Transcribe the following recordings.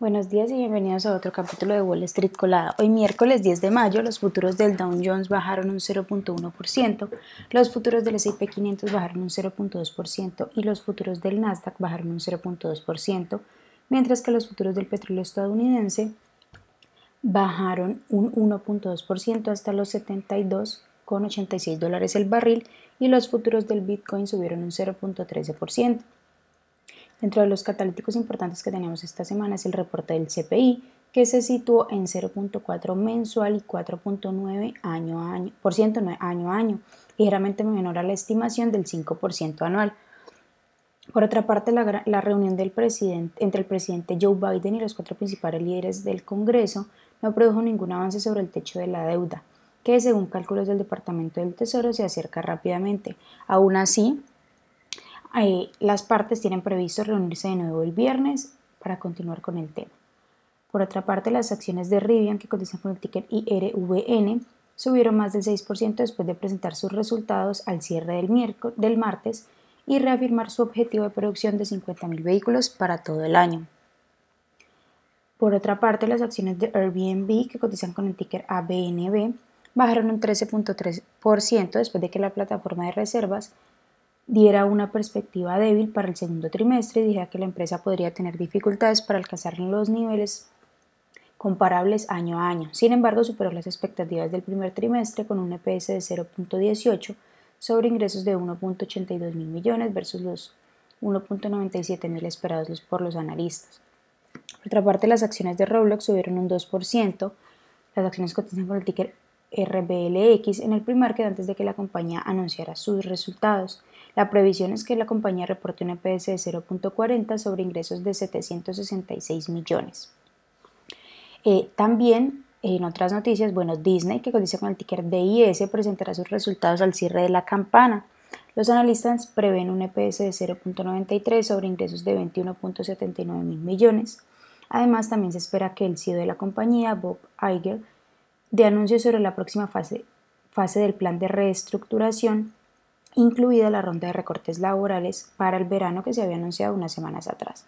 Buenos días y bienvenidos a otro capítulo de Wall Street Colada. Hoy miércoles 10 de mayo los futuros del Dow Jones bajaron un 0.1%, los futuros del S&P 500 bajaron un 0.2% y los futuros del Nasdaq bajaron un 0.2%, mientras que los futuros del petróleo estadounidense bajaron un 1.2% hasta los 72,86 dólares el barril y los futuros del Bitcoin subieron un 0.13%. Dentro de los catalíticos importantes que tenemos esta semana es el reporte del CPI, que se situó en 0.4 mensual y 4.9 año a año, por ciento año a año, ligeramente menor a la estimación del 5% anual. Por otra parte, la, la, reunión del presidente, entre el presidente Joe Biden y los cuatro principales líderes del Congreso no produjo ningún avance sobre el techo de la deuda, que según cálculos del Departamento del Tesoro se acerca rápidamente. Aún así, las partes tienen previsto reunirse de nuevo el viernes para continuar con el tema. Por otra parte, las acciones de Rivian, que cotizan con el ticker IRVN, subieron más del 6% después de presentar sus resultados al cierre del, del martes y reafirmar su objetivo de producción de 50.000 vehículos para todo el año. Por otra parte, las acciones de Airbnb, que cotizan con el ticker ABNB, bajaron un 13.3% después de que la plataforma de reservas diera una perspectiva débil para el segundo trimestre y dijera que la empresa podría tener dificultades para alcanzar los niveles comparables año a año. Sin embargo, superó las expectativas del primer trimestre con un EPS de 0.18 sobre ingresos de 1.82 mil millones versus los 1.97 mil esperados por los analistas. Por otra parte, las acciones de Roblox subieron un 2%, las acciones cotizan con el ticker RBLX en el que antes de que la compañía anunciara sus resultados. La previsión es que la compañía reporte un EPS de 0.40 sobre ingresos de 766 millones. Eh, también, en otras noticias, bueno, Disney, que cotiza con el ticker DIS, presentará sus resultados al cierre de la campana. Los analistas prevén un EPS de 0.93 sobre ingresos de 21.79 mil millones. Además, también se espera que el CEO de la compañía, Bob Iger, dé anuncios sobre la próxima fase, fase del plan de reestructuración incluida la ronda de recortes laborales para el verano que se había anunciado unas semanas atrás.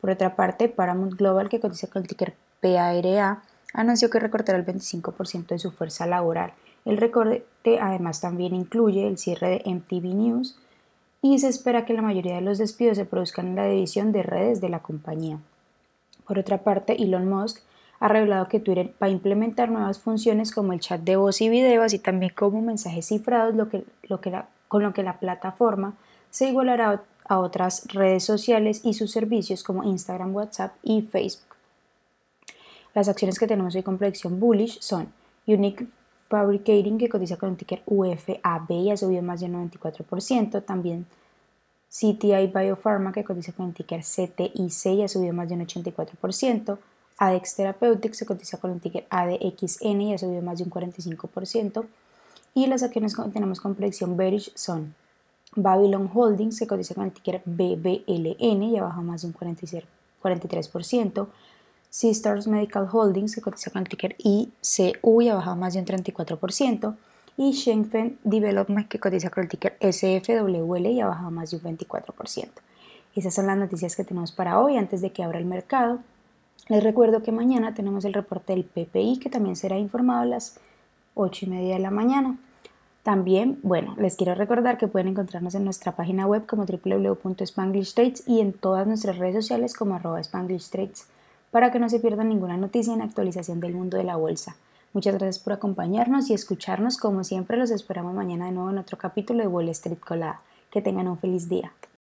Por otra parte, Paramount Global, que cotiza con el ticker PARA, anunció que recortará el 25% de su fuerza laboral. El recorte además también incluye el cierre de MTV News y se espera que la mayoría de los despidos se produzcan en la división de redes de la compañía. Por otra parte, Elon Musk ha revelado que Twitter va a implementar nuevas funciones como el chat de voz y video, así también como mensajes cifrados, lo que, lo que con lo que la plataforma se igualará a otras redes sociales y sus servicios como Instagram, WhatsApp y Facebook. Las acciones que tenemos hoy con predicción bullish son Unique Fabricating, que cotiza con el ticker UFAB y ha subido más de un 94%. También CTI Biopharma, que cotiza con el ticker CTIC y ha subido más de un 84%. ADEX Therapeutics, que cotiza con el ticker ADXN y ha subido más de un 45%. Y las acciones que tenemos con predicción bearish son Babylon Holdings, que cotiza con el ticker BBLN y ha bajado más de un 43%. Sisters Medical Holdings, que cotiza con el ticker ICU y ha bajado más de un 34%. Y Shenzhen Development, que cotiza con el ticker SFWL y ha bajado más de un 24%. Esas son las noticias que tenemos para hoy antes de que abra el mercado. Les recuerdo que mañana tenemos el reporte del PPI que también será informado a las 8 y media de la mañana. También, bueno, les quiero recordar que pueden encontrarnos en nuestra página web como www.spanglishtrades y en todas nuestras redes sociales como arroba spanglishtrades para que no se pierdan ninguna noticia en actualización del mundo de la bolsa. Muchas gracias por acompañarnos y escucharnos. Como siempre, los esperamos mañana de nuevo en otro capítulo de Wall Street Colada. Que tengan un feliz día.